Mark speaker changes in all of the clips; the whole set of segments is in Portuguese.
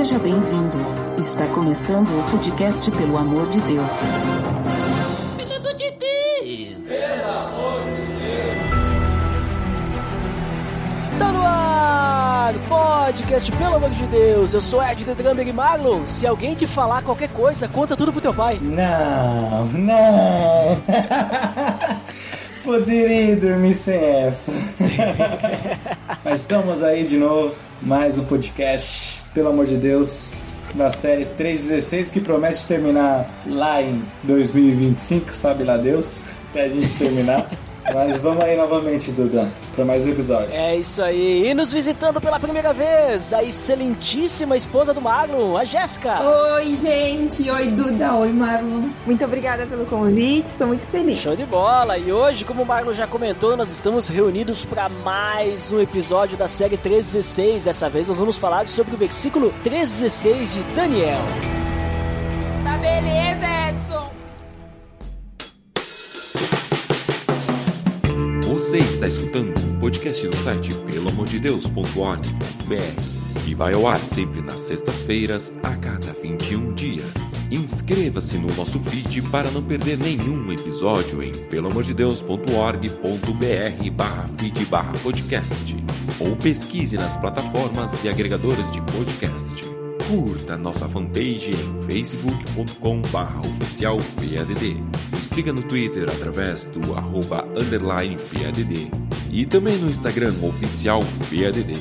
Speaker 1: Seja bem-vindo. Está começando o podcast Pelo Amor de Deus.
Speaker 2: Pelo amor de Deus!
Speaker 3: Tá no ar! Podcast, pelo amor de Deus! Eu sou Ed The Drummer e Marlon. Se alguém te falar qualquer coisa, conta tudo pro teu pai.
Speaker 4: Não, não. Poderia dormir sem essa. Mas estamos aí de novo, mais um podcast, pelo amor de Deus, da série 316 que promete terminar lá em 2025, sabe lá Deus, até a gente terminar. Mas vamos aí novamente, Duda, para mais um episódio.
Speaker 3: É isso aí. E nos visitando pela primeira vez, a excelentíssima esposa do Marlon, a Jéssica.
Speaker 5: Oi, gente. Oi, Duda. Oi, Marlon.
Speaker 6: Muito obrigada pelo convite, estou muito feliz.
Speaker 3: Show de bola! E hoje, como o Marlon já comentou, nós estamos reunidos para mais um episódio da série 316. Dessa vez nós vamos falar sobre o versículo 316 de Daniel.
Speaker 5: Tá beleza, Edson.
Speaker 7: Você está escutando o podcast do site pelamordedeus.org.br que vai ao ar sempre nas sextas-feiras a cada 21 dias. Inscreva-se no nosso feed para não perder nenhum episódio em pelamordedeus.org.br barra feed barra podcast ou pesquise nas plataformas e agregadores de podcast. Curta nossa fanpage em facebook.com barra oficial PADD. Nos siga no Twitter através do arroba underline PADD. E também no Instagram oficial PADD.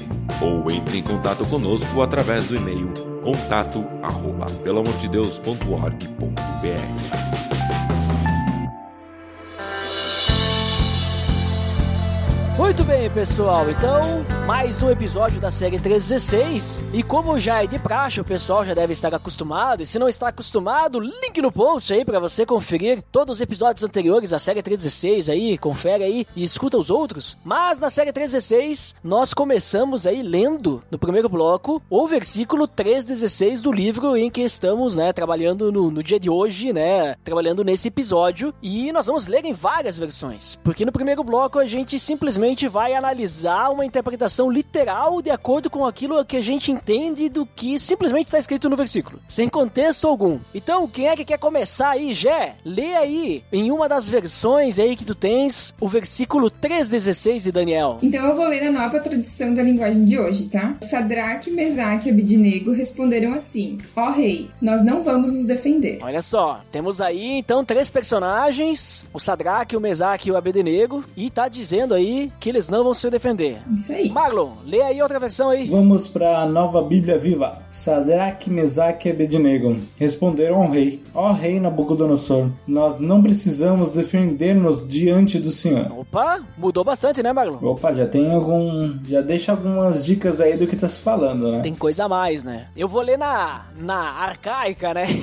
Speaker 7: Ou entre em contato conosco através do e-mail contato arroba pelamordedeus.org.br.
Speaker 3: Muito bem, pessoal. Então, mais um episódio da série 316. E como já é de praxe, o pessoal já deve estar acostumado. E se não está acostumado, link no post aí para você conferir todos os episódios anteriores da série 316 aí, confere aí e escuta os outros. Mas na série 316, nós começamos aí lendo no primeiro bloco o versículo 316 do livro em que estamos, né, trabalhando no, no dia de hoje, né, trabalhando nesse episódio. E nós vamos ler em várias versões, porque no primeiro bloco a gente simplesmente vai analisar uma interpretação literal de acordo com aquilo que a gente entende do que simplesmente está escrito no versículo, sem contexto algum. Então, quem é que quer começar aí, Jé? Lê aí, em uma das versões aí que tu tens, o versículo 316 de Daniel.
Speaker 5: Então eu vou ler na nova tradução da linguagem de hoje, tá? Sadraque, Mesaque e Abidnego responderam assim: Ó rei, nós não vamos nos defender.
Speaker 3: Olha só, temos aí então três personagens, o Sadraque, o Mesaque e o Abednego, e tá dizendo aí que eles não vão se defender.
Speaker 5: Isso aí.
Speaker 3: Marlon, lê aí outra versão aí.
Speaker 4: Vamos para a nova Bíblia Viva. Sadraque, Mesaque e Abednego responderam ao rei: Ó rei Nabucodonosor, nós não precisamos defender-nos diante do Senhor.
Speaker 3: Opa, mudou bastante, né, Marlon?
Speaker 4: Opa, já tem algum. Já deixa algumas dicas aí do que tá se falando, né?
Speaker 3: Tem coisa a mais, né? Eu vou ler na, na arcaica, né?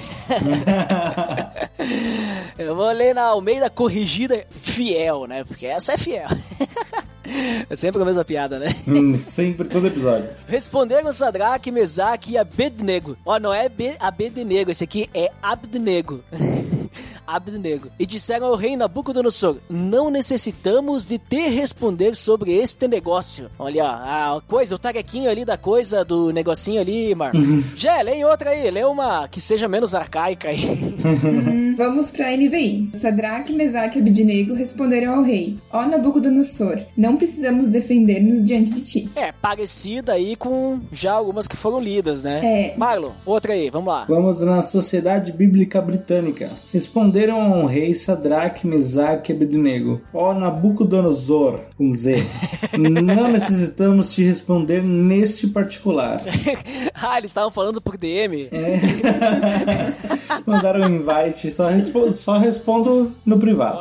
Speaker 3: Eu vou ler na Almeida Corrigida Fiel, né? Porque essa é fiel. É sempre a mesma piada, né?
Speaker 4: Hum, Sempre, todo episódio.
Speaker 3: Responderam Sadraque, Mesaque e Abednego. Ó, não é Be Abednego, esse aqui é Abednego. Abednego. E disseram ao rei Nabucodonosor: Não necessitamos de te responder sobre este negócio. Olha, ó, a coisa, o tarequinho ali da coisa, do negocinho ali, Marcos. Já, lê outra aí, lê uma que seja menos arcaica aí.
Speaker 5: Vamos pra NVI. Sadraque, Mesaque e Abidnego responderam ao rei: Ó Nabucodonosor, não precisamos defender-nos diante de ti.
Speaker 3: é, parecida aí com já algumas que foram lidas, né?
Speaker 5: É.
Speaker 3: Marlon, outra aí, vamos lá.
Speaker 4: Vamos na Sociedade Bíblica Britânica. Responderam ao rei Sadraque, Mesaque e Abednego. Ó Nabucodonosor, com Z, não necessitamos te responder neste particular.
Speaker 3: ah, eles estavam falando por DM.
Speaker 4: É. Mandaram um invite, só, respo- só respondo no privado.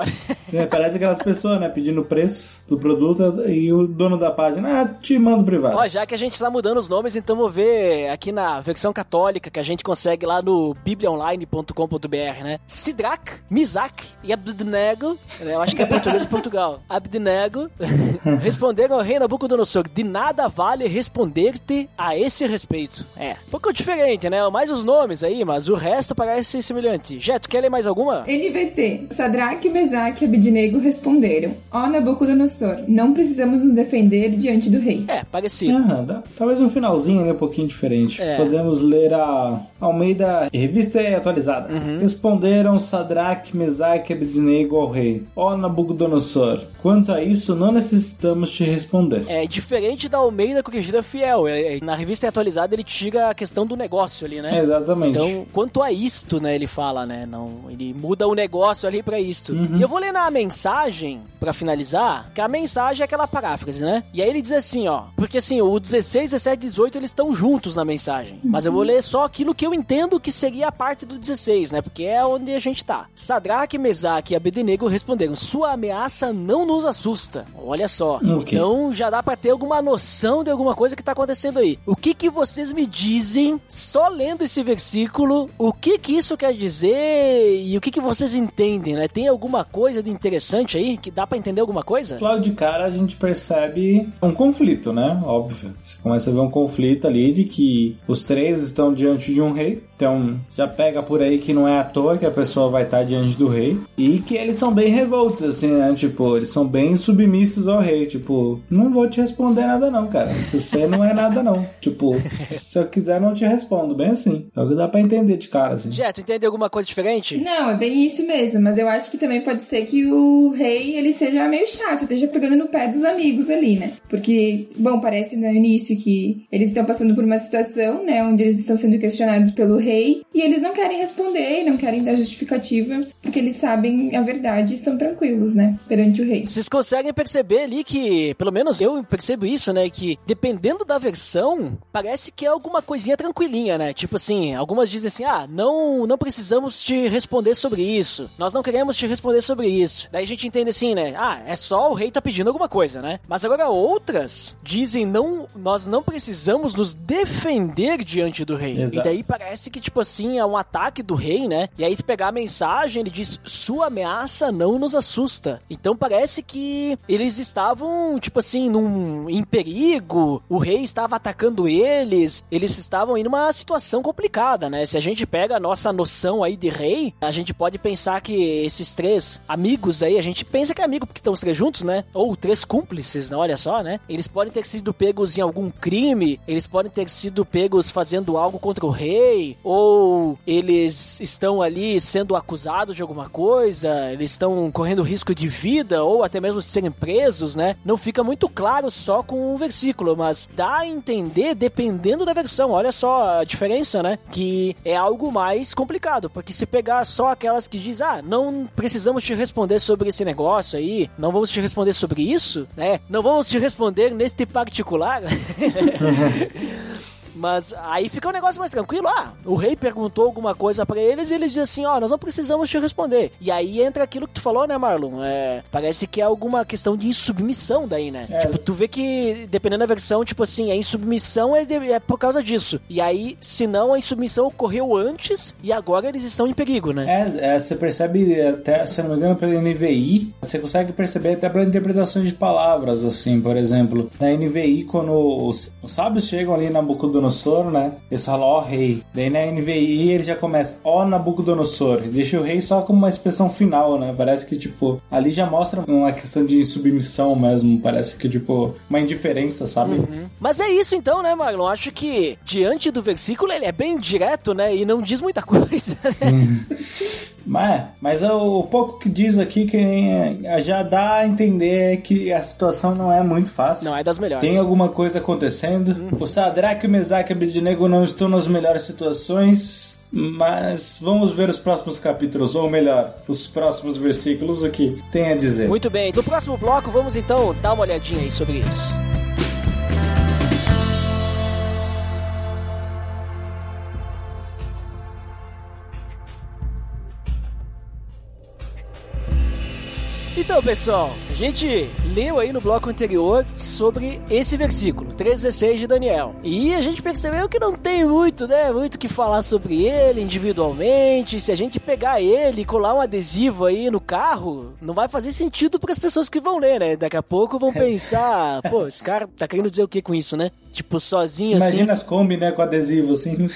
Speaker 4: É, parece aquelas pessoas, né, pedindo o preço do produto e o dono da página, ah, te mando privado.
Speaker 3: Ó, já que a gente tá mudando os nomes, então vou ver aqui na versão católica que a gente consegue lá no bibliaonline.com.br, né? Sidraque, Misaque e Abednego, né, eu acho que é português de Portugal. Abednego responderam ao rei Nabucodonosor: De nada vale responder-te a esse respeito. É, um pouco diferente, né? Mais os nomes aí, mas o resto parece parece semelhante. Jeto, quer ler mais alguma?
Speaker 5: NVT. Sadraque, Mesaque e Abidnego responderam: Ó Nabucodonosor, não precisamos nos defender diante do rei.
Speaker 3: É, parecido.
Speaker 4: Aham, dá- talvez um finalzinho ali um pouquinho diferente.
Speaker 3: É.
Speaker 4: Podemos ler a Almeida Revista Atualizada.
Speaker 3: Uhum.
Speaker 4: Responderam Sadraque, Mesaque e Abednego ao rei. Ó Nabucodonosor, quanto a isso não necessitamos te responder.
Speaker 3: É diferente da Almeida Corrigida Fiel. É, é, Na revista atualizada ele tira a questão do negócio ali, né?
Speaker 4: Exatamente.
Speaker 3: Então, quanto a isto, né, ele fala, né, não, ele muda o negócio ali pra isto.
Speaker 4: Uhum.
Speaker 3: E eu vou ler na mensagem, pra finalizar, que a mensagem é aquela paráfrase, né? E aí ele diz assim, ó, porque assim, o 16, 17 e 18 eles estão juntos na mensagem. Mas eu vou ler só aquilo que eu entendo que seria a parte do 16, né? Porque é onde a gente tá. Sadraque, Mesaque e Abednego responderam: "Sua ameaça não nos assusta". Olha só.
Speaker 4: Ok.
Speaker 3: Então já dá pra ter alguma noção de alguma coisa que tá acontecendo aí. O que que vocês me dizem só lendo esse versículo? O que que isso quer dizer e o que que vocês entendem, né? Tem alguma coisa de interessante aí que dá pra entender alguma coisa?
Speaker 4: Logo de cara a gente percebe um conflito, né? Óbvio. Você começa a ver um conflito ali de que os três estão diante de um rei. Então já pega por aí que não é à toa que a pessoa vai estar diante do rei. E que eles são bem revoltos, assim, né? Tipo, eles são bem submissos ao rei. Tipo, não vou te responder nada não, cara. Você não é nada não. Tipo, se eu quiser não te respondo. Bem assim. É o que dá pra entender de cara, assim.
Speaker 3: Jeto, entende alguma coisa diferente?
Speaker 5: Não, é bem isso mesmo, mas eu acho que também pode ser que o rei ele seja meio chato, esteja pegando no pé dos amigos ali, né? Porque, bom, parece no início que eles estão passando por uma situação, né, onde eles estão sendo questionados pelo rei e eles não querem responder, não querem dar justificativa, porque eles sabem a verdade e estão tranquilos, né, perante o rei.
Speaker 3: Vocês conseguem perceber ali que, pelo menos eu percebo isso, né? Que dependendo da versão, parece que é alguma coisinha tranquilinha, né? Tipo assim, algumas dizem assim: ah, não, não precisamos te responder sobre isso. Nós não queremos te responder sobre isso. Daí a gente entende assim, né? Ah, é só o rei tá pedindo alguma coisa, né? Mas agora outras dizem: não, nós não precisamos nos defender diante do rei.
Speaker 4: Exato.
Speaker 3: E daí parece que, tipo assim, é um ataque do rei, né? E aí, se pegar a mensagem, ele diz: Sua ameaça não nos assusta. Então parece que eles estavam, tipo assim, num, em perigo, o rei estava atacando eles, eles estavam em uma situação complicada, né? Se a gente pega a nossa noção aí de rei, a gente pode pensar que esses três amigos aí, a gente pensa que é amigo porque estão os três juntos, né? Ou três cúmplices, né? olha só, né? Eles podem ter sido pegos em algum crime, eles podem ter sido pegos fazendo algo contra o rei, ou eles estão ali sendo acusados de alguma coisa, eles estão correndo risco de vida, ou até mesmo serem presos, né? Não fica muito claro só com um versículo, mas dá a entender dependendo da versão. Olha só a diferença, né? Que é algo mais complicado, porque se pegar só aquelas que diz, ah, não precisamos te responder sobre esse negócio aí, não vamos te responder sobre isso, né? Não vamos te responder neste particular. Mas aí fica um negócio mais tranquilo. Ah, o rei perguntou alguma coisa pra eles e eles dizem assim: ó, nós não precisamos te responder. E aí entra aquilo que tu falou, né, Marlon? É, parece que é alguma questão de insubmissão daí, né?
Speaker 4: É.
Speaker 3: Tipo, tu vê que, dependendo da versão, tipo assim, a insubmissão é, de- é por causa disso. E aí, se não, a insubmissão ocorreu antes e agora eles estão em perigo, né?
Speaker 4: É, é, você percebe até, se não me engano, pela NVI, você consegue perceber até pela interpretação de palavras, assim, por exemplo, na NVI, quando os, os sábios chegam ali na Nabucodonosor, né, eles falam, ó rei, daí na NVI ele já começa, ó Nabucodonosor, e deixa o rei só como uma expressão final, né, parece que, tipo, ali já mostra uma questão de submissão mesmo, parece que, tipo, uma indiferença, sabe?
Speaker 3: Mas é isso então, né, Marlon? Acho que diante do versículo ele é bem direto, né? E não diz muita coisa.
Speaker 4: Mas, mas o, o pouco que diz aqui que eh, já dá a entender que a situação não é muito fácil.
Speaker 3: não é das melhores.
Speaker 4: Tem alguma coisa acontecendo. O Sadraque, o Mesaque e o Abednego não estão nas melhores situações, mas vamos ver os próximos capítulos, ou melhor, os próximos versículos, o que tem a dizer.
Speaker 3: Muito bem. No próximo bloco, vamos então dar uma olhadinha aí sobre isso. Então, pessoal, gente leu aí no bloco anterior sobre esse versículo, 3,16 de Daniel. E a gente percebeu que não tem muito, né? Muito que falar sobre ele individualmente. Se a gente pegar ele e colar um adesivo aí no carro, não vai fazer sentido para as pessoas que vão ler, né? Daqui a pouco vão pensar, pô, esse cara tá querendo dizer o que com isso, né? Tipo, sozinho
Speaker 4: Imagina
Speaker 3: assim.
Speaker 4: Imagina as Kombi, né, com adesivo assim.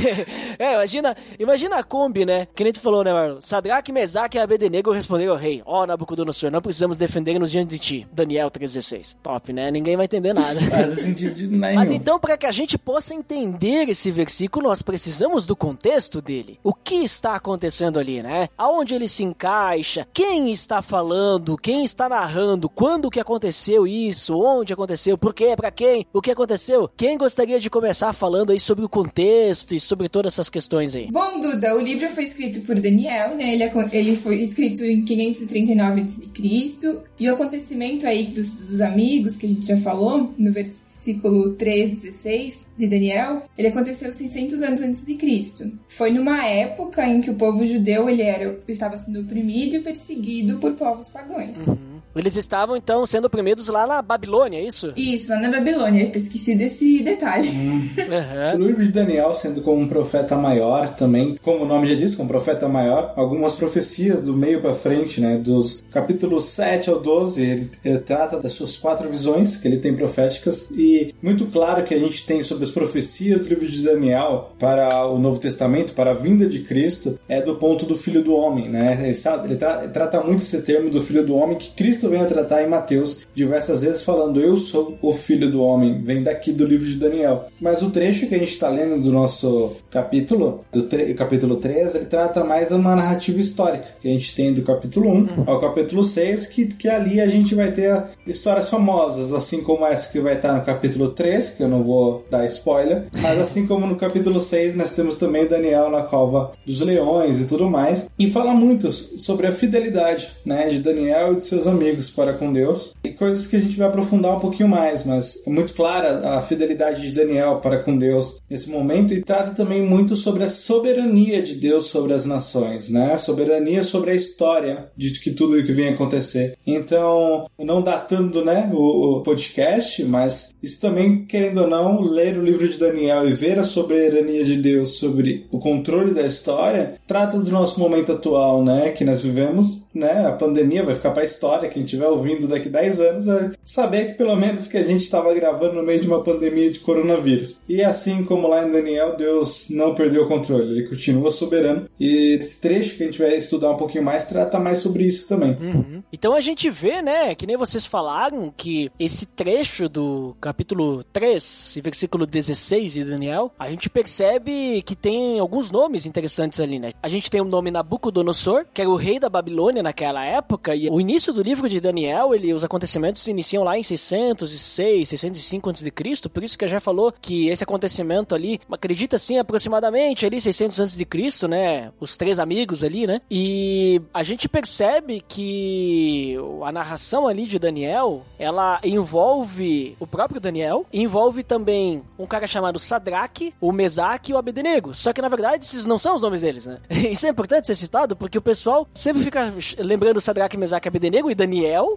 Speaker 3: é, imagina, imagina a Kombi, né? Que nem tu falou, né, Marlon? Sadraque, Mesaque e Abednego responderam ao rei: Ó, oh, Nabucodonosor, não precisamos defender-nos diante de ti. Daniel 3,16. Top, né? Ninguém vai entender nada.
Speaker 4: Faz sentido nenhum.
Speaker 3: Mas então, para que a gente possa entender esse versículo, nós precisamos do contexto dele. O que está acontecendo ali, né? Aonde ele se encaixa? Quem está falando? Quem está narrando? Quando que aconteceu isso? Onde aconteceu? Por quê? Para quem? O que aconteceu? Quem gostaria de começar falando aí sobre o contexto e sobre todas essas questões aí?
Speaker 5: Bom, Duda, o livro foi escrito por Daniel, né? Ele, ele foi escrito em 539 a.C. E o acontecimento aí dos, dos amigos que a gente já falou, no versículo 3, 16 de Daniel, ele aconteceu 600 anos antes de Cristo. Foi numa época em que o povo judeu ele era, estava sendo oprimido e perseguido por povos pagãos.
Speaker 3: Uhum. Eles estavam, então, sendo oprimidos lá na Babilônia, é isso?
Speaker 5: Isso, lá na Babilônia. Eu esqueci desse detalhe.
Speaker 4: Uhum. O livro de Daniel, sendo como um profeta maior também, como o nome já diz, como profeta maior, algumas profecias do meio para frente, né, dos capítulos 7 ao 12, ele, ele, trata das suas quatro visões que ele tem proféticas e muito claro que a gente tem sobre as profecias do livro de Daniel para o Novo Testamento, para a vinda de Cristo, é do ponto do Filho do Homem, né? Ele, ele, tra ele trata muito esse termo do Filho do Homem que Cristo vem a tratar em Mateus diversas vezes falando eu sou o Filho do Homem, vem daqui do livro de Daniel. Mas o trecho que a gente está lendo do nosso capítulo, do capítulo 3, ele trata mais de uma narrativa histórica que a gente tem do capítulo 1 uhum. ao capítulo 6, que, que ali a gente vai ter histórias famosas, assim como essa que vai estar no capítulo 3, que eu não vou dar spoiler, mas assim como no capítulo 6 nós temos também Daniel na cova dos leões e tudo mais, e fala muito sobre a fidelidade né, de Daniel e de seus amigos para com Deus, e coisas que a gente vai aprofundar um pouquinho mais, mas é muito clara a fidelidade de Daniel para com Deus nesse momento e trata também muito sobre a soberania de Deus sobre as nações, né? A soberania sobre a história de que tudo o que vem acontecer. Então, não datando, né, o, o podcast, mas isso também, querendo ou não, ler o livro de Daniel e ver a soberania de Deus sobre o controle da história, trata do nosso momento atual, né, que nós vivemos, né? A pandemia vai ficar para a história, quem estiver ouvindo daqui 10 anos, é saber que pelo menos que a gente estava gravando no meio de uma pandemia de coronavírus. E assim como lá em Daniel, Deus não perdeu o controle, ele continua soberano. E esse trecho que a gente vai estudar um pouquinho mais trata mais sobre isso também.
Speaker 3: Uhum. Então a gente vê, né, que nem vocês falaram, que esse trecho do capítulo 3, versículo 16 de Daniel, a gente percebe que tem alguns nomes interessantes ali, né? A gente tem o nome Nabucodonosor, que era o rei da Babilônia naquela época, e o início do livro de Daniel, ele, os acontecimentos iniciam lá em 606, 605 a.C., por isso que já falou que esse acontecimento ali, acredita assim, aproximadamente ali 600 a.C., né? Os três amigos ali, né? E a gente percebe que a narração ali de Daniel, ela envolve o próprio Daniel, envolve também um cara chamado Sadraque, o Mesaque e o Abednego. Só que na verdade esses não são os nomes deles, né? Isso é importante ser citado porque o pessoal sempre fica lembrando Sadraque, Mesaque Abednego e Daniel,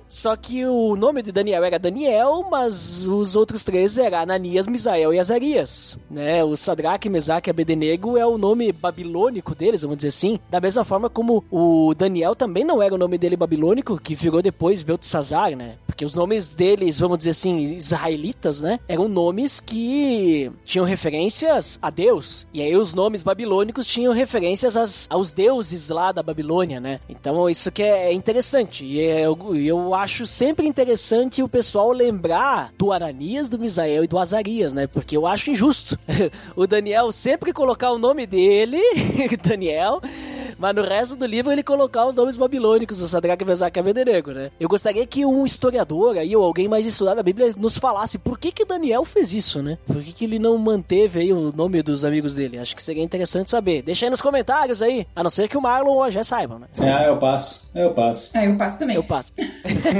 Speaker 3: só que o nome de Daniel era Daniel, mas os outros três eram Ananias, Misael e Azarias, né? O Sadraque, Mesaque e Abednego é o nome babilônico deles, vamos dizer assim, da mesma forma como o Daniel também não era o nome dele babilônico, que virou depois Beltesazar, né? Porque os nomes deles, vamos dizer assim, israelitas, né? Eram nomes que tinham referências a Deus. E aí os nomes babilônicos tinham referências às, aos deuses lá da Babilônia, né? Então isso que é interessante. E eu, eu acho sempre interessante o pessoal lembrar do Aranias, do Misael e do Azarias, né? Porque eu acho injusto o Daniel sempre colocar o nome dele, Daniel, mas no resto do livro ele colocar os nomes babilônicos, o Sadraque, Mesaque e Abednego, né? Eu gostaria que um historiador aí, ou alguém mais estudado da Bíblia, nos falasse por que que Daniel fez isso, né? Por que que ele não manteve aí o nome dos amigos dele? Acho que seria interessante saber. Deixa aí nos comentários aí, a não ser que o Marlon ou a Jé saibam, né?
Speaker 4: É, eu passo. Eu passo.
Speaker 5: Ah, eu passo também.
Speaker 3: Eu passo.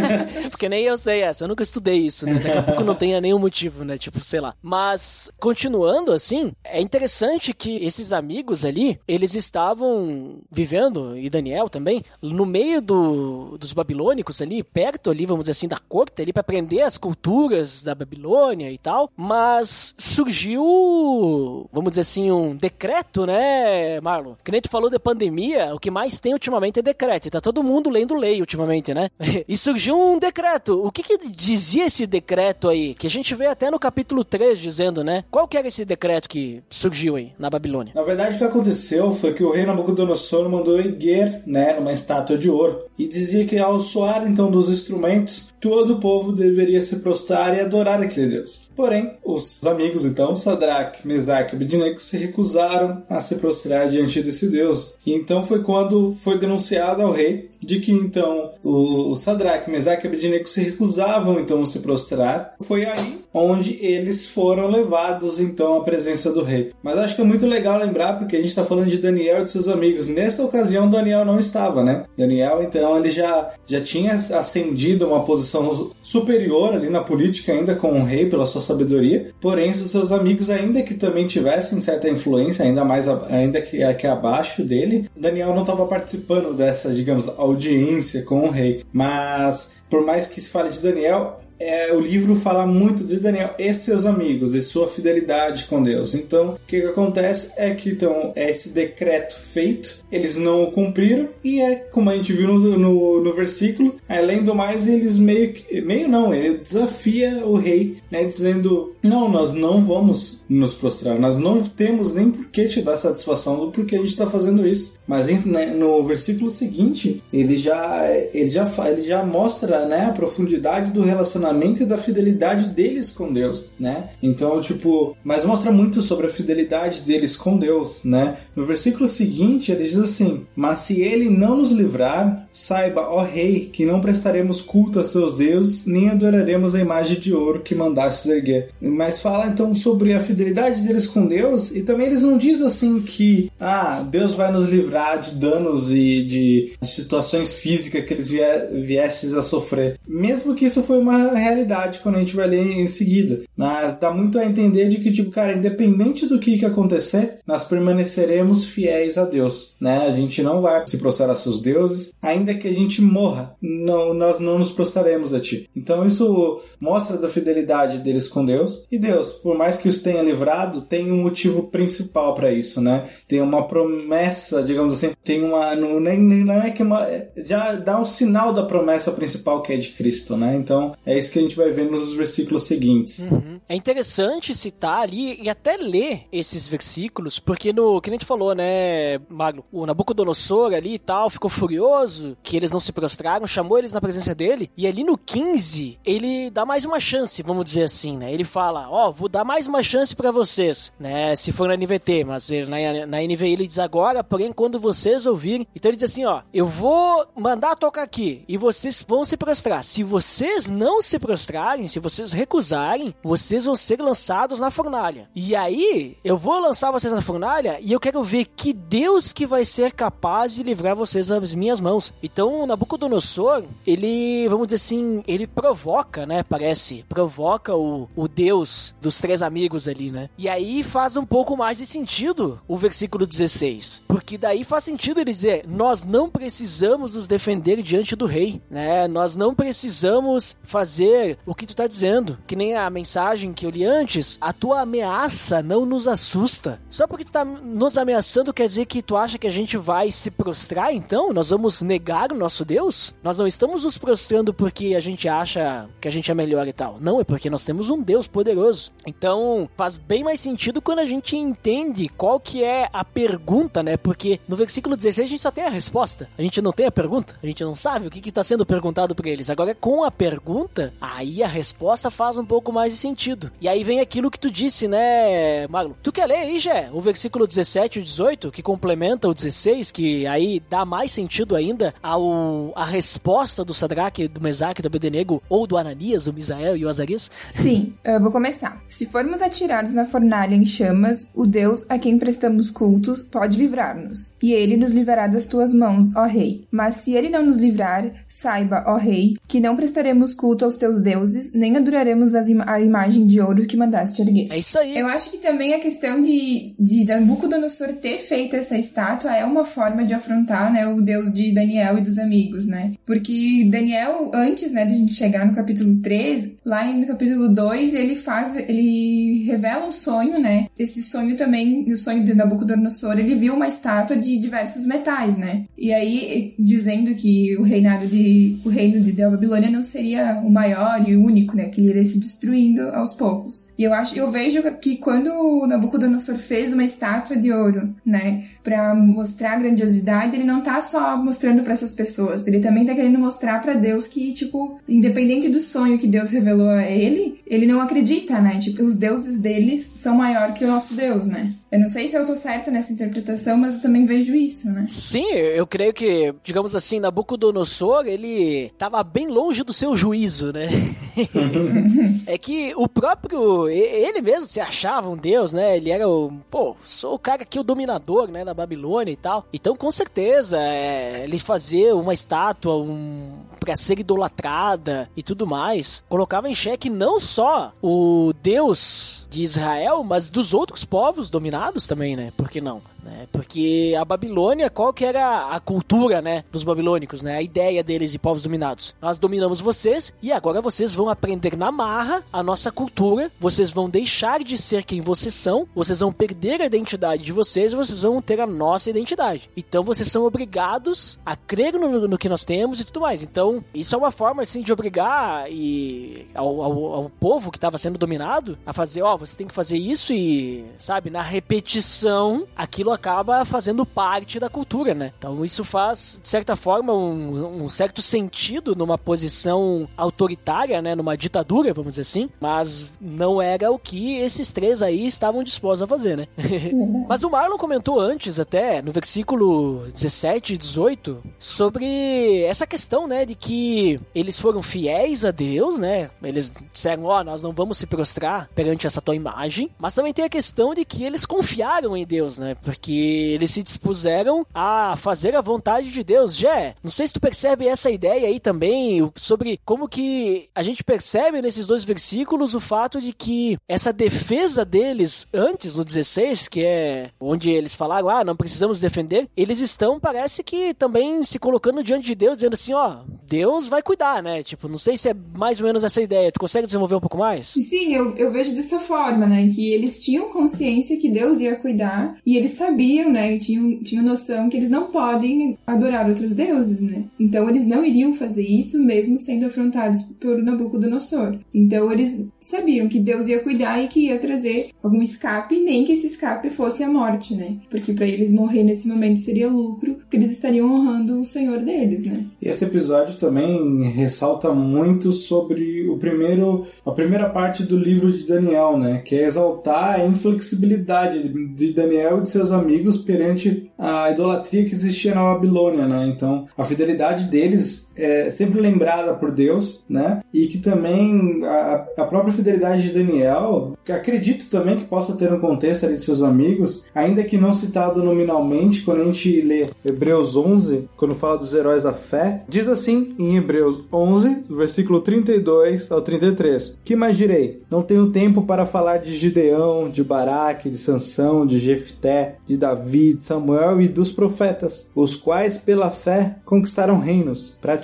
Speaker 3: Porque nem eu sei essa, eu nunca estudei isso, né? Daqui a pouco não tenha nenhum motivo, né? Tipo, sei lá. Mas, continuando assim, é interessante que esses amigos ali, eles estavam vivendo, e Daniel também, no meio do, dos babilônicos ali, perto ali, vamos dizer assim, da corte ali, para aprender as culturas da Babilônia e tal, mas surgiu, vamos dizer assim, um decreto, né, Marlon? Que nem tu falou de pandemia, o que mais tem ultimamente é decreto, tá todo mundo lendo lei ultimamente, né? e surgiu um decreto. O que que dizia esse decreto aí? Que a gente vê até no capítulo 3 dizendo, né? Qual que era esse decreto que surgiu aí na Babilônia?
Speaker 4: Na verdade, o que aconteceu foi que o rei Nabucodonosor mandou erguer, né, uma estátua de ouro e dizia que ao soar então dos instrumentos, todo o povo deveria se prostrar e adorar aquele Deus. Porém, os amigos então, Sadraque, Mesaque e Abednego, se recusaram a se prostrar diante desse Deus. E então foi quando foi denunciado ao rei de que então o Sadraque, Mesaque e Abednego se recusavam então a se prostrar. Foi aí onde eles foram levados então à presença do rei. Mas acho que é muito legal lembrar porque a gente está falando de Daniel e de seus amigos. Nessa ocasião Daniel não estava, né? Daniel então ele já já tinha ascendido a uma posição superior ali na política ainda com o rei pela sua sabedoria. Porém, os seus amigos ainda que também tivessem certa influência, ainda mais ainda que, que abaixo dele, Daniel não estava participando dessa, digamos, audiência com o rei. Mas por mais que se fale de Daniel, é, o livro fala muito de Daniel e seus amigos e sua fidelidade com Deus. Então, o que, que acontece é que então, é esse decreto feito, eles não o cumpriram e é como a gente viu no, no, no versículo, além do mais, eles meio que, meio não, ele desafia o rei, né, dizendo: Não, nós não vamos nos prostrar, nós não temos nem por que te dar satisfação do porquê a gente está fazendo isso. Mas né, no versículo seguinte, ele já, ele já, ele já mostra né, a profundidade do relacionamento e da fidelidade deles com Deus, né? Então, tipo, mas mostra muito sobre a fidelidade deles com Deus, né? No versículo seguinte, ele diz assim: Mas se ele não nos livrar, saiba, ó rei, que não prestaremos culto a seus deuses, nem adoraremos a imagem de ouro que mandastes erguer. Mas fala então sobre a fidelidade deles com Deus, e também eles não dizem assim que, ah, Deus vai nos livrar de danos e de, situações físicas que eles viessem a sofrer. Mesmo que isso foi uma realidade quando a gente vai ler em seguida. Mas dá muito a entender de que, tipo, cara, independente do que, que acontecer, nós permaneceremos fiéis a Deus, né? A gente não vai se prostrar a seus deuses, ainda que a gente morra, não, nós não nos prostraremos a ti. Então isso mostra da fidelidade deles com Deus. E Deus, por mais que os tenha livrado, tem um motivo principal para isso, né? Tem uma promessa, digamos assim, tem uma. Não, nem, não é que uma. Já dá um sinal da promessa principal que é de Cristo, né? Então é isso que a gente vai ver nos versículos seguintes.
Speaker 3: Uhum. É interessante citar ali e até ler esses versículos, porque no que a gente falou, né, Magno, o Nabucodonosor ali e tal ficou furioso que eles não se prostraram, chamou eles na presença dele, e ali no 15 ele dá mais uma chance, vamos dizer assim, né? Ele fala: Ó, oh, vou dar mais uma chance para vocês, né? Se for na NVT, mas na, na Ele diz agora, porém, quando vocês ouvirem. Então ele diz assim: Ó, eu vou mandar tocar aqui e vocês vão se prostrar. Se vocês não se se prostrarem, se vocês recusarem, vocês vão ser lançados na fornalha. E aí, eu vou lançar vocês na fornalha e eu quero ver que Deus que vai ser capaz de livrar vocês das minhas mãos. Então, Nabucodonosor, ele, vamos dizer assim, ele provoca, né? Parece, provoca o, o Deus dos três amigos ali, né? E aí faz um pouco mais de sentido o versículo 16. Porque daí faz sentido ele dizer: Nós não precisamos nos defender diante do rei, né? Nós não precisamos fazer o que tu tá dizendo. Que nem a mensagem que eu li antes. A tua ameaça não nos assusta. Só porque tu tá nos ameaçando quer dizer que tu acha que a gente vai se prostrar, então? Nós vamos negar o nosso Deus? Nós não estamos nos prostrando porque a gente acha que a gente é melhor e tal. Não, é porque nós temos um Deus poderoso. Então, faz bem mais sentido quando a gente entende qual que é a pergunta, né? Porque no versículo 16 a gente só tem a resposta. A gente não tem a pergunta. A gente não sabe o que está sendo perguntado para eles. Agora, com a pergunta, aí a resposta faz um pouco mais de sentido. E aí vem aquilo que tu disse, né, Magno? Tu quer ler aí, Jé? O versículo 17 e 18, que complementa o 16, que aí dá mais sentido ainda ao a resposta do Sadraque, do Mesaque, do Abednego, ou do Ananias, do Misael e o Azarias?
Speaker 5: Sim, eu vou começar. Se formos atirados na fornalha em chamas, o Deus a quem prestamos culto cultos, pode livrar-nos. E ele nos livrará das tuas mãos, ó rei. Mas se ele não nos livrar, saiba, ó rei, que não prestaremos culto aos teus deuses, nem adoraremos im a imagem de ouro que mandaste erguer.
Speaker 3: É isso aí.
Speaker 5: Eu acho que também a questão de, de Nabucodonosor ter feito essa estátua é uma forma de afrontar, né, o Deus de Daniel e dos amigos, né? Porque Daniel, antes, né, de a gente chegar no capítulo 3, lá no capítulo 2, ele faz, ele revela um sonho, né? Esse sonho também, o sonho de Nabucodonosor, ele viu uma estátua de diversos metais, né? E aí, dizendo que o reinado de, o reino de da Babilônia não seria o maior e o único, né? Que ele iria se destruindo aos poucos. E eu acho, eu vejo que quando Nabucodonosor fez uma estátua de ouro, né, para mostrar a grandiosidade, ele não tá só mostrando para essas pessoas, ele também tá querendo mostrar para Deus que, tipo, independente do sonho que Deus revelou a ele, ele não acredita, né? Tipo, os deuses deles são maior que o nosso Deus, né? Eu não sei se eu tô certa nessa interpretação, mas eu também vejo isso, né?
Speaker 3: Sim, eu creio que, digamos assim, Nabucodonosor, ele tava bem longe do seu juízo, né? é que o próprio, ele mesmo se achava um deus, né? Ele era o, pô, sou o cara aqui, o dominador, né, da Babilônia e tal. Então, com certeza, é, ele fazia uma estátua, um, pra ser idolatrada e tudo mais, colocava em xeque não só o deus de Israel, mas dos outros povos dominados também, né? Por que não? não. Né? Porque a Babilônia, qual que era a cultura, né, dos babilônicos, né? A ideia deles de povos dominados. Nós dominamos vocês e agora vocês vão aprender na marra a nossa cultura, vocês vão deixar de ser quem vocês são, vocês vão perder a identidade de vocês e vocês vão ter a nossa identidade. Então vocês são obrigados a crer no, no que nós temos e tudo mais. Então, isso é uma forma, assim, de obrigar e ao, ao, ao povo que estava sendo dominado a fazer, ó, oh, você tem que fazer isso e, sabe, na repetição, aquilo acaba fazendo parte da cultura, né? Então isso faz, de certa forma, um, um certo sentido numa posição autoritária, né? Numa ditadura, vamos dizer assim. Mas não era o que esses três aí estavam dispostos a fazer, né? mas o Marlon comentou antes, até, no versículo 17 e 18, sobre essa questão, né? De que eles foram fiéis a Deus, né? Eles disseram, ó, oh, nós não vamos se prostrar perante essa tua imagem. Mas também tem a questão de que eles confiaram em Deus, né? Que eles se dispuseram a fazer a vontade de Deus. Jé, não sei se tu percebe essa ideia aí também sobre como que a gente percebe nesses dois versículos o fato de que essa defesa deles antes no 16, que é onde eles falaram, ah, não precisamos defender, eles estão, parece que também se colocando diante de Deus, dizendo assim, ó, Deus vai cuidar, né? Tipo, não sei se é mais ou menos essa ideia. Tu consegue desenvolver um pouco mais?
Speaker 5: Sim, eu, eu vejo dessa forma, né? Que eles tinham consciência que Deus ia cuidar e eles sabiam sabiam, né, e tinham, tinham noção que eles não podem adorar outros deuses, né? Então eles não iriam fazer isso mesmo sendo afrontados por Nabucodonosor. Então eles sabiam que Deus ia cuidar e que ia trazer algum escape, nem que esse escape fosse a morte, né? Porque para eles morrer nesse momento seria lucro, porque eles estariam honrando o Senhor deles, né?
Speaker 4: E esse episódio também ressalta muito sobre o primeiro, a primeira parte do livro de Daniel, né? Que é exaltar a inflexibilidade de Daniel e de seus amigos amigos perante a idolatria que existia na Babilônia, né? Então, a fidelidade deles é sempre lembrada por Deus, né? E que também a, a própria fidelidade de Daniel, que acredito também que possa ter um contexto ali de seus amigos, ainda que não citado nominalmente, quando a gente lê Hebreus 11, quando fala dos heróis da fé, diz assim em Hebreus 11, versículo 32 ao 33: Que mais direi? Não tenho tempo para falar de Gideão, de Baraque, de Sansão, de Jefté, de Davi, de Samuel e dos profetas, os quais pela fé conquistaram reinos, praticaram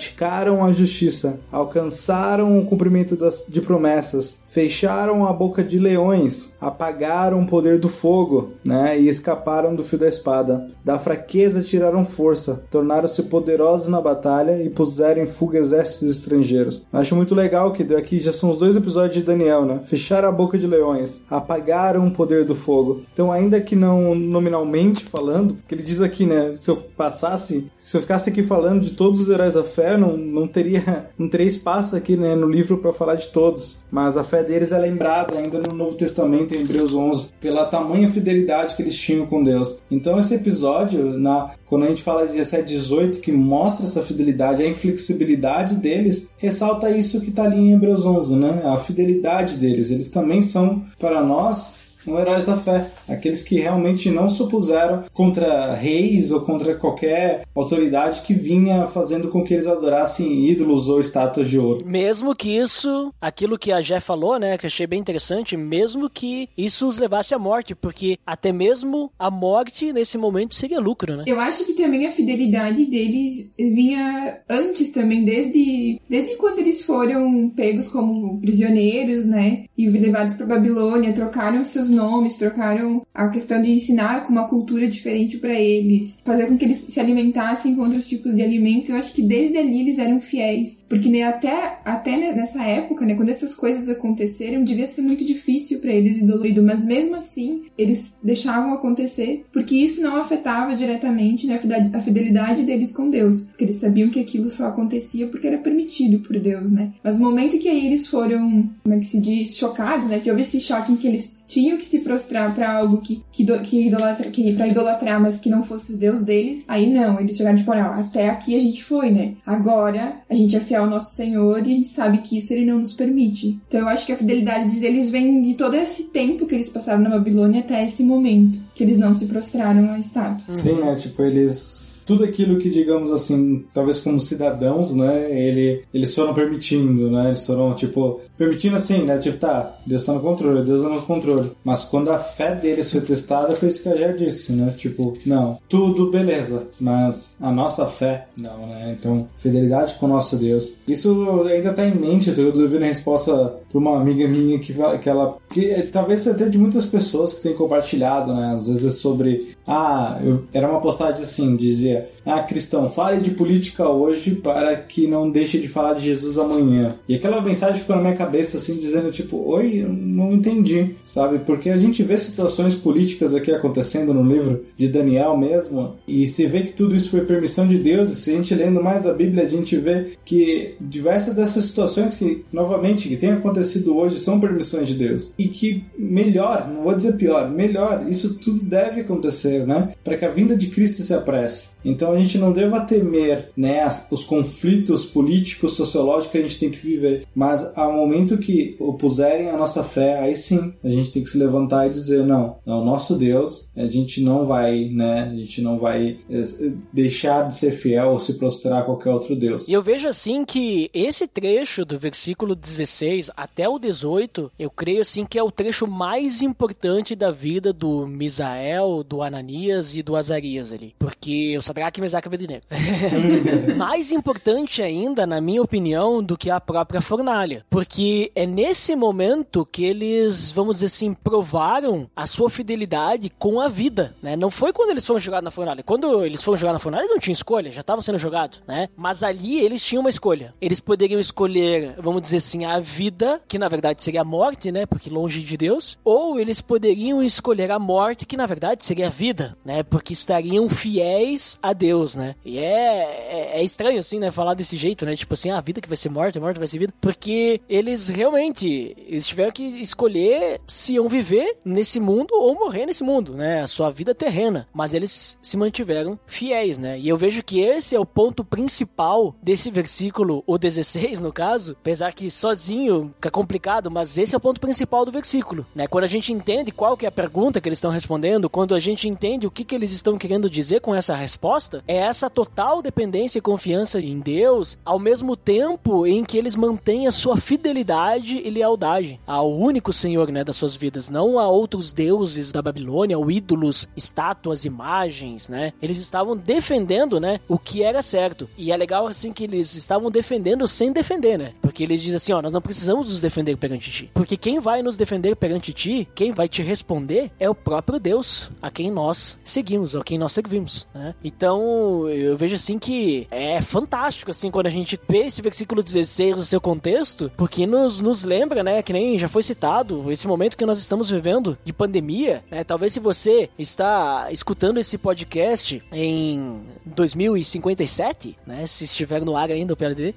Speaker 4: a justiça, alcançaram o cumprimento das, de promessas, fecharam a boca de leões, apagaram o poder do fogo, né, e escaparam do fio da espada. Da fraqueza tiraram força, tornaram-se poderosos na batalha e puseram em fuga exércitos estrangeiros. Acho muito legal que aqui já são os dois episódios de Daniel, né? Fecharam a boca de leões, apagaram o poder do fogo. Então, ainda que não nominalmente falando, porque ele diz aqui, né, se eu passasse, se eu ficasse aqui falando de todos os heróis da fé, não, não teria não teria espaço aqui, né, no livro para falar de todos. Mas a fé deles é lembrada ainda no Novo Testamento, em Hebreus 11, pela tamanha fidelidade que eles tinham com Deus. Então esse episódio, na quando a gente fala de 17 18, que mostra essa fidelidade, a inflexibilidade deles, ressalta isso que está ali em Hebreus 11, né? A fidelidade deles. Eles também são para nós são heróis da fé. Aqueles que realmente não se opuseram contra reis ou contra qualquer autoridade que vinha fazendo com que eles adorassem ídolos ou estátuas de ouro.
Speaker 3: Mesmo que isso, aquilo que a Jé falou, né, que eu achei bem interessante, mesmo que isso os levasse à morte, porque até mesmo a morte nesse momento seria lucro, né?
Speaker 5: Eu acho que também a fidelidade deles vinha antes também, desde, desde quando eles foram pegos como prisioneiros, né, e levados para Babilônia, trocaram seus nomes, trocaram a questão de ensinar com uma cultura diferente para eles, fazer com que eles se alimentassem com outros tipos de alimentos. Eu acho que desde ali eles eram fiéis, porque né, até até nessa época, né, quando essas coisas aconteceram, devia ser muito difícil para eles e dolorido, mas mesmo assim, eles deixavam acontecer, porque isso não afetava diretamente né, a fidelidade deles com Deus, porque eles sabiam que aquilo só acontecia porque era permitido por Deus, né? Mas no momento que aí eles foram, como é que se diz, chocados, né, que houve esse choque em que eles tinham que se prostrar para algo que, que, que, idolatra, que para idolatrar, mas que não fosse o Deus deles, aí não, eles chegaram tipo, olha, até aqui a gente foi, né? Agora a gente é fiel ao nosso Senhor e a gente sabe que isso ele não nos permite. Então eu acho que a fidelidade deles vem de todo esse tempo que eles passaram na Babilônia até esse momento, que eles não se prostraram ao Estado.
Speaker 4: Sim, né? Tipo, eles tudo aquilo que, digamos assim, talvez como cidadãos, né, ele, eles foram permitindo, né, eles foram, tipo, permitindo assim, né, tipo, tá, Deus tá no controle, Deus tá no controle. Mas quando a fé deles foi testada, foi isso que a já disse, né, tipo, não, tudo beleza, mas a nossa fé, não, né, então, fidelidade com o nosso Deus. Isso ainda tá em mente, eu devendo a resposta pra uma amiga minha que, que ela, que talvez até de muitas pessoas que têm compartilhado, né, às vezes sobre, ah, eu, era uma postagem assim, dizia, ah, cristão, fale de política hoje para que não deixe de falar de Jesus amanhã. E aquela mensagem ficou na minha cabeça assim, dizendo tipo, oi, eu não entendi, sabe? Porque a gente vê situações políticas aqui acontecendo no livro de Daniel mesmo, e se vê que tudo isso foi permissão de Deus, e se a gente lendo mais a Bíblia, a gente vê que diversas dessas situações que, novamente, que tem acontecido hoje são permissões de Deus. E que melhor, não vou dizer pior, melhor, isso tudo deve acontecer, né? Para que a vinda de Cristo se apresse. Então a gente não deva temer né, os conflitos políticos, sociológicos que a gente tem que viver, mas ao momento que opuserem a nossa fé, aí sim a gente tem que se levantar e dizer não, é o nosso Deus, a gente não vai, né, a gente não vai eh, deixar de ser fiel ou se prostrar a qualquer outro Deus.
Speaker 3: E eu vejo assim que esse trecho do versículo 16 até o 18, eu creio assim que é o trecho mais importante da vida do Misael, do Ananias e do Azarias ali, porque o Sadraque, Mesaque e Abednego. Mais importante ainda, na minha opinião, do que a própria fornalha. Porque é nesse momento que eles, vamos dizer assim, provaram a sua fidelidade com a vida, né? Não foi quando eles foram jogados na fornalha. Quando eles foram jogados na fornalha, eles não tinham escolha, já estavam sendo jogados, né? Mas ali eles tinham uma escolha. Eles poderiam escolher, vamos dizer assim, a vida, que na verdade seria a morte, né? Porque longe de Deus. Ou eles poderiam escolher a morte, que na verdade seria a vida, né? Porque estariam fiéis a Deus, né? E é, é, é, estranho, assim, né? Falar desse jeito, né? Tipo assim, ah, a vida que vai ser morte, a morte vai ser vida. Porque eles realmente, eles tiveram que escolher se iam viver nesse mundo ou morrer nesse mundo, né? A sua vida terrena. Mas eles se mantiveram fiéis, né? E eu vejo que esse é o ponto principal desse versículo, o 16 no caso, apesar que sozinho fica complicado, mas esse é o ponto principal do versículo, né? Quando a gente entende qual que é a pergunta que eles estão respondendo, quando a gente entende o que, que eles estão querendo dizer com essa resposta, é essa total dependência e confiança em Deus, ao mesmo tempo em que eles mantêm a sua fidelidade e lealdade ao único Senhor, né, das suas vidas, não a outros deuses da Babilônia, ou ídolos, estátuas, imagens, né? Eles estavam defendendo, né, o que era certo. E é legal assim que eles estavam defendendo sem defender, né? Porque eles dizem assim, ó, nós não precisamos nos defender perante ti. Porque quem vai nos defender perante ti, quem vai te responder é o próprio Deus, a quem nós seguimos, a quem nós servimos, né? Então, eu vejo assim que é fantástico, assim, quando a gente vê esse versículo 16 no seu contexto, porque nos, nos lembra, né, que nem já foi citado, esse momento que nós estamos vivendo de pandemia, né, talvez se você está escutando esse podcast em 2057, né, se estiver no ar ainda o PLD.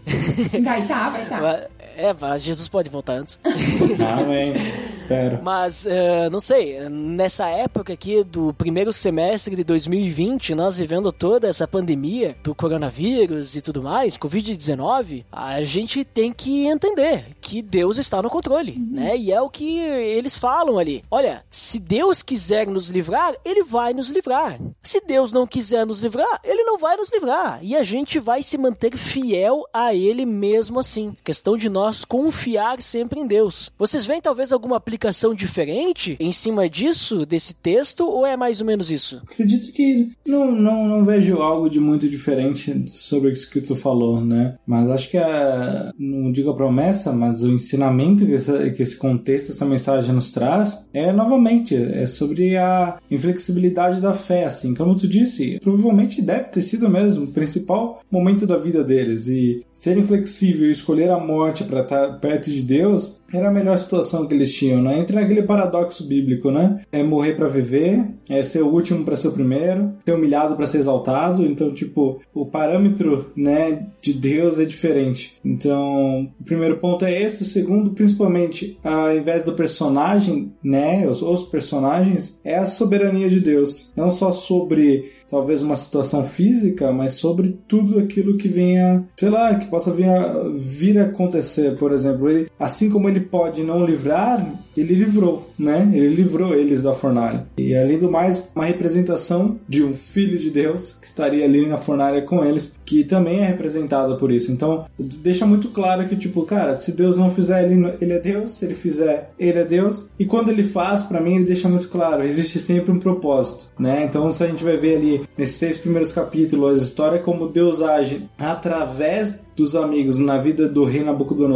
Speaker 5: Vai tá, vai tá.
Speaker 3: É, mas Jesus pode voltar antes.
Speaker 4: Amém. Espero.
Speaker 3: Mas, eh, não sei, nessa época aqui do primeiro semestre de 2020, nós vivendo toda essa pandemia do coronavírus e tudo mais, Covid-19, a gente tem que entender que Deus está no controle, né? E é o que eles falam ali. Olha, se Deus quiser nos livrar, Ele vai nos livrar. Se Deus não quiser nos livrar, Ele não vai nos livrar. E a gente vai se manter fiel a Ele mesmo assim. Questão de nós confiar sempre em Deus. Vocês veem talvez alguma aplicação diferente em cima disso, desse texto, ou é mais ou menos isso?
Speaker 4: Acredito que não, não, não vejo algo de muito diferente sobre o que tu falou, né? Mas acho que a, não digo a promessa, mas o ensinamento que, essa, que esse contexto, essa mensagem nos traz é novamente é sobre a inflexibilidade da fé, assim, como tu disse, provavelmente deve ter sido mesmo o principal momento da vida deles e ser inflexível escolher a morte para estar perto de Deus era a melhor situação que eles tinham, né? Entra naquele paradoxo bíblico, né? É morrer para viver, é ser o último para ser o primeiro, ser humilhado para ser exaltado. Então, tipo, o parâmetro, né, de Deus é diferente. Então, o primeiro ponto é esse. O segundo, principalmente, ao invés do personagem, né, os, os personagens, é a soberania de Deus. Não só sobre talvez uma situação física, mas sobre tudo aquilo que venha, sei lá, que possa vir a, vir a acontecer. Por exemplo, ele, assim como ele pode não livrar, ele livrou, né? Ele livrou eles da fornalha. E além do mais, uma representação de um filho de Deus que estaria ali na fornalha com eles, que também é representada por isso. Então, deixa muito claro que, tipo, cara, se Deus não fizer, ele, ele é Deus, se ele fizer, ele é Deus. E quando ele faz, para mim, ele deixa muito claro, existe sempre um propósito, né? Então, se a gente vai ver ali nesses seis primeiros capítulos, a história como Deus age através dos amigos na vida do rei Nabucodonosor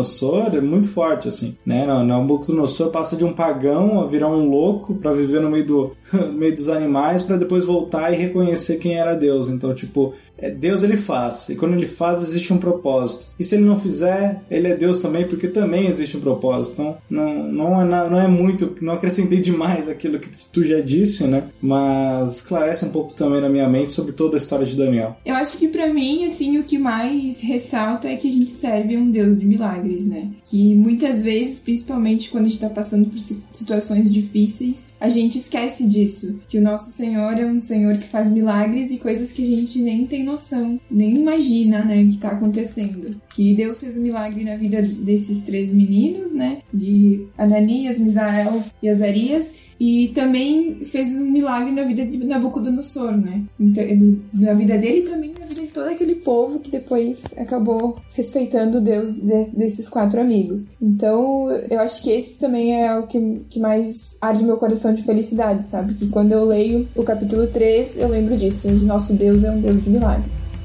Speaker 4: é muito forte, assim, né? Nabucodonosor passa de um pagão a virar um louco para viver no meio, do, no meio dos animais para depois voltar e reconhecer quem era Deus. Então, tipo, é, Deus ele faz, e quando ele faz existe um propósito. E se ele não fizer, ele é Deus também, porque também existe um propósito. Então, não, não, é, não é muito, não acrescentei demais aquilo que tu já disse, né? Mas esclarece um pouco também na minha mente sobre toda a história de Daniel.
Speaker 5: Eu acho que para mim, assim, o que mais ressalta é que a gente serve um Deus de milagres, né? Que muitas vezes, principalmente quando a gente tá passando por situações difíceis, a gente esquece disso. Que o nosso Senhor é um Senhor que faz milagres e coisas que a gente nem tem noção, nem imagina, né, que tá acontecendo. Que Deus fez um milagre na vida desses três meninos, né, de Ananias, Misael e Azarias, e também fez um milagre na vida de Nabucodonosor, né? Então, na vida dele e também na vida de todo aquele povo que depois acabou respeitando Deus de, desses quatro amigos. Então, eu acho que esse também é o que, que mais arde meu coração de felicidade, sabe? Que quando eu leio o capítulo 3, eu lembro disso, onde nosso Deus é um Deus de milagres.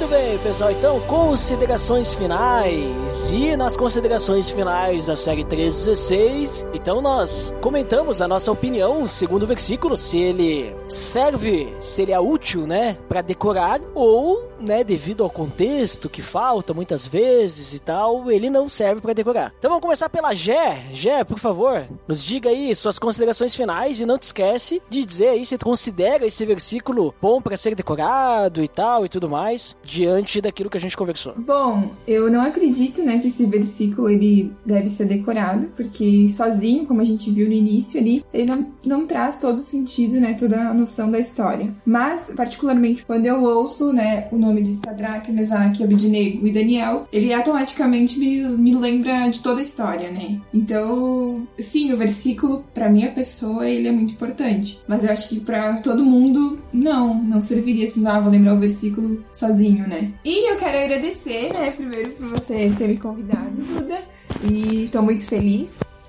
Speaker 3: Muito bem, pessoal. Então, considerações finais. E nas considerações finais da série 316, então nós comentamos a nossa opinião, segundo o versículo, se ele serve, se ele é útil, né, para decorar ou né, devido ao contexto que falta muitas vezes e tal, ele não serve para decorar. Então vamos começar pela Gé. Gé, por favor, nos diga aí suas considerações finais e não te esquece de dizer aí se considera esse versículo bom para ser decorado e tal e tudo mais, diante daquilo que a gente conversou.
Speaker 5: Bom, eu não acredito, né, que esse versículo ele deve ser decorado, porque sozinho, como a gente viu no início ali, ele não, não traz todo o sentido, né, toda a noção da história. Mas, particularmente, quando eu ouço, né, o nome de Sadraque, Mesaque, Abednego e Daniel, ele automaticamente me, me lembra de toda a história, né? Então, sim, o versículo, para minha pessoa, ele é muito importante. Mas eu acho que para todo mundo, não. Não serviria assim, ah, vou lembrar o versículo sozinho, né? E eu quero agradecer, né, primeiro por você ter me convidado, Duda. E tô muito feliz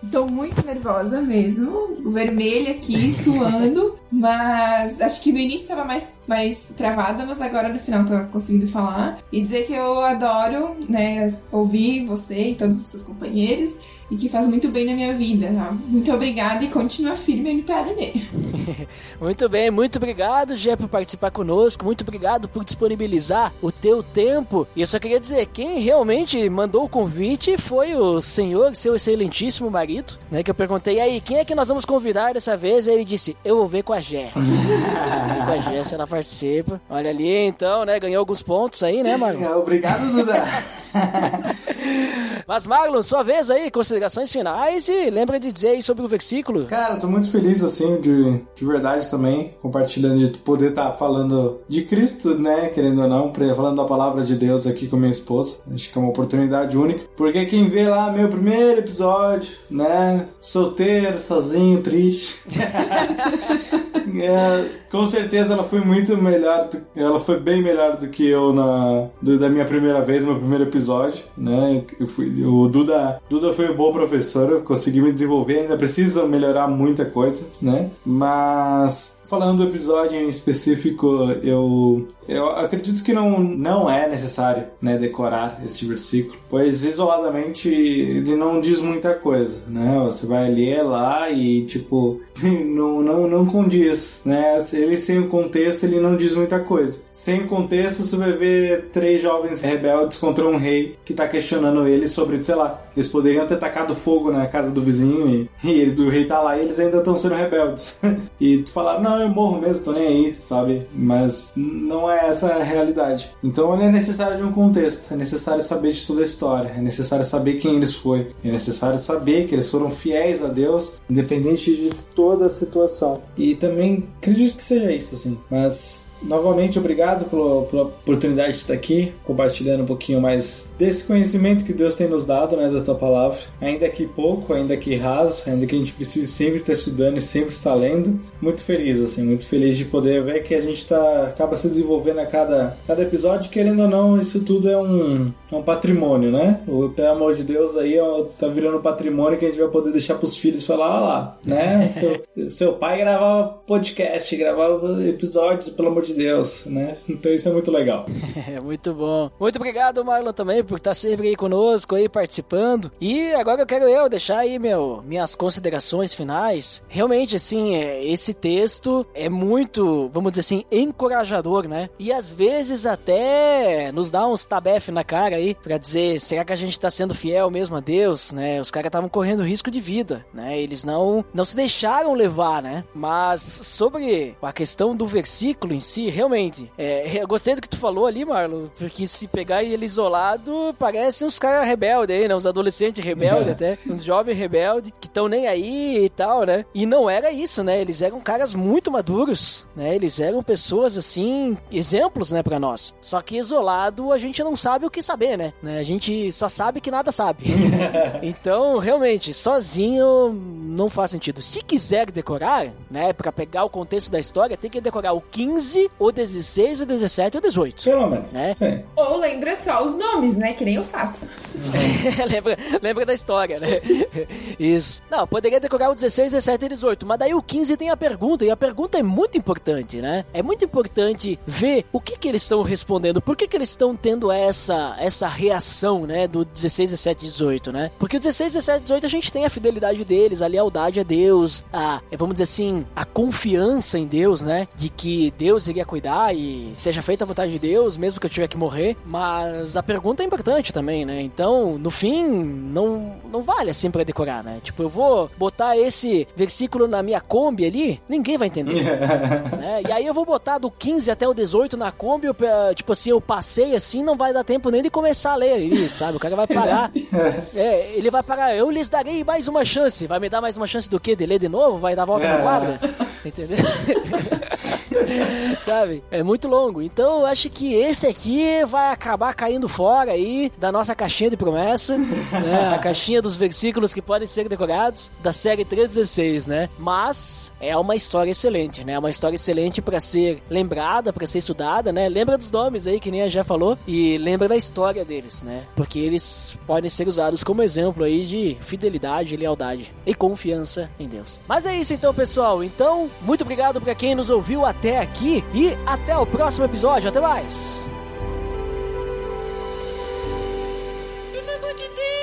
Speaker 5: Tô muito nervosa mesmo. O vermelho aqui, suando. mas acho que no início tava mais, mais travada, mas agora no final tá conseguindo falar. E dizer que eu adoro, né, ouvir você e todos os seus companheiros e que faz muito bem na minha vida. Tá? Muito obrigada e continua firme no PADD.
Speaker 3: muito bem, muito obrigado, Gé, por participar conosco. Muito obrigado por disponibilizar o teu tempo. E eu só queria dizer, quem realmente mandou o convite foi o senhor, seu excelentíssimo marido, né? Que eu perguntei, aí, quem é que nós vamos convidar dessa vez? E ele disse, eu vou ver com a Gé. com a Gé, se ela participa. Olha ali, então, né? Ganhou alguns pontos aí, né, Marlon?
Speaker 4: Obrigado, Duda.
Speaker 3: Mas, Marlon, sua vez aí, considerações finais e lembra de dizer aí sobre o versículo.
Speaker 4: Cara, tô muito feliz, assim, de, de verdade também, compartilhando, de poder estar tá falando de Cristo, né, querendo ou não, falando da palavra de Deus aqui com minha esposa. Acho que é uma oportunidade única, porque quem vê lá meu primeiro episódio, né, solteiro, sozinho, triste. É, com certeza ela foi muito melhor, ela foi bem melhor do que eu na da minha primeira vez, meu primeiro episódio, né? Eu fui, o Duda, Duda foi um bom professor, eu consegui me desenvolver, ainda preciso melhorar muita coisa, né? Mas falando do episódio em específico, eu eu acredito que não, não é necessário né, decorar este versículo, pois isoladamente ele não diz muita coisa, né? Você vai ler lá e tipo não, não, não condiz, né? Ele sem o contexto ele não diz muita coisa. Sem o contexto você vai ver três jovens rebeldes contra um rei que está questionando eles sobre, sei lá, eles poderiam ter tacado fogo na casa do vizinho e, e ele, o rei tá lá e eles ainda estão sendo rebeldes. e falaram, não, eu morro mesmo, tô nem aí, sabe? Mas não é essa a realidade. Então é necessário de um contexto, é necessário saber de toda a história, é necessário saber quem eles foram, é necessário saber que eles foram fiéis a Deus, independente de toda a situação. E também acredito que seja isso, assim. Mas novamente obrigado pela, pela, oportunidade de estar aqui, compartilhando um pouquinho mais desse conhecimento que Deus tem nos dado, né, da tua palavra. Ainda que pouco, ainda que raso, ainda que a gente precise sempre estar estudando e sempre estar lendo. Muito feliz, assim, muito feliz de poder ver que a gente tá, acaba se desenvolvendo a cada, cada episódio, querendo ou não, isso tudo é um, é um patrimônio, né? O, pelo amor de Deus aí, ó, tá virando um patrimônio que a gente vai poder deixar pros filhos falar, ó lá, né? seu pai gravava podcast, gravava episódios, pelo amor de de Deus, né? Então isso é muito legal.
Speaker 3: É muito bom. Muito obrigado, Marlon, também, por estar sempre aí conosco, aí participando. E agora eu quero eu deixar aí meu, minhas considerações finais. Realmente, assim, é, esse texto é muito, vamos dizer assim, encorajador, né? E às vezes até nos dá uns tabef na cara aí, pra dizer, será que a gente tá sendo fiel mesmo a Deus, né? Os caras estavam correndo risco de vida, né? Eles não, não se deixaram levar, né? Mas sobre a questão do versículo em si, realmente. É, eu gostei do que tu falou ali, Marlon, porque se pegar ele isolado, parece uns caras rebeldes aí, né? Uns adolescentes rebeldes é. até, uns jovens rebeldes, que estão nem aí e tal, né? E não era isso, né? Eles eram caras muito maduros, né? Eles eram pessoas, assim, exemplos, né, pra nós. Só que isolado, a gente não sabe o que saber, né? né? A gente só sabe que nada sabe. então, realmente, sozinho não faz sentido. Se quiser decorar, né, pra pegar o contexto da história, tem que decorar o 15 o 16, o 17 e o 18.
Speaker 4: Pelo menos.
Speaker 3: Né?
Speaker 4: Sim.
Speaker 5: Ou lembra só os nomes, né? Que nem eu faço.
Speaker 3: lembra, lembra da história, né? Isso. Não, poderia decorar o 16, 17 e 18, mas daí o 15 tem a pergunta, e a pergunta é muito importante, né? É muito importante ver o que que eles estão respondendo, por que que eles estão tendo essa, essa reação, né, do 16, 17 e 18, né? Porque o 16, 17 e 18 a gente tem a fidelidade deles, a lealdade a Deus, a, vamos dizer assim, a confiança em Deus, né? De que Deus iria cuidar e seja feita a vontade de Deus, mesmo que eu tiver que morrer. Mas a pergunta é importante também, né? Então, no fim, não, não vale assim pra decorar, né? Tipo, eu vou botar esse versículo na minha Kombi ali, ninguém vai entender. né? E aí eu vou botar do 15 até o 18 na Kombi, eu, tipo assim, eu passei assim, não vai dar tempo nem de começar a ler ali, sabe? O cara vai parar. é, ele vai parar, eu lhes darei mais uma chance. Vai me dar mais uma chance do quê? De ler de novo? Vai dar volta na quadra? Entendeu? sabe? É muito longo. Então eu acho que esse aqui vai acabar caindo fora aí da nossa caixinha de promessa, né? A caixinha dos versículos que podem ser decorados da série 316, né? Mas é uma história excelente, né? É uma história excelente para ser lembrada, para ser estudada, né? Lembra dos nomes aí, que nem a já falou, e lembra da história deles, né? Porque eles podem ser usados como exemplo aí de fidelidade, lealdade e confiança em Deus. Mas é isso então, pessoal. Então, muito obrigado para quem nos ouviu até aqui. E até o próximo episódio. Até mais!
Speaker 1: Pelo amor de Deus!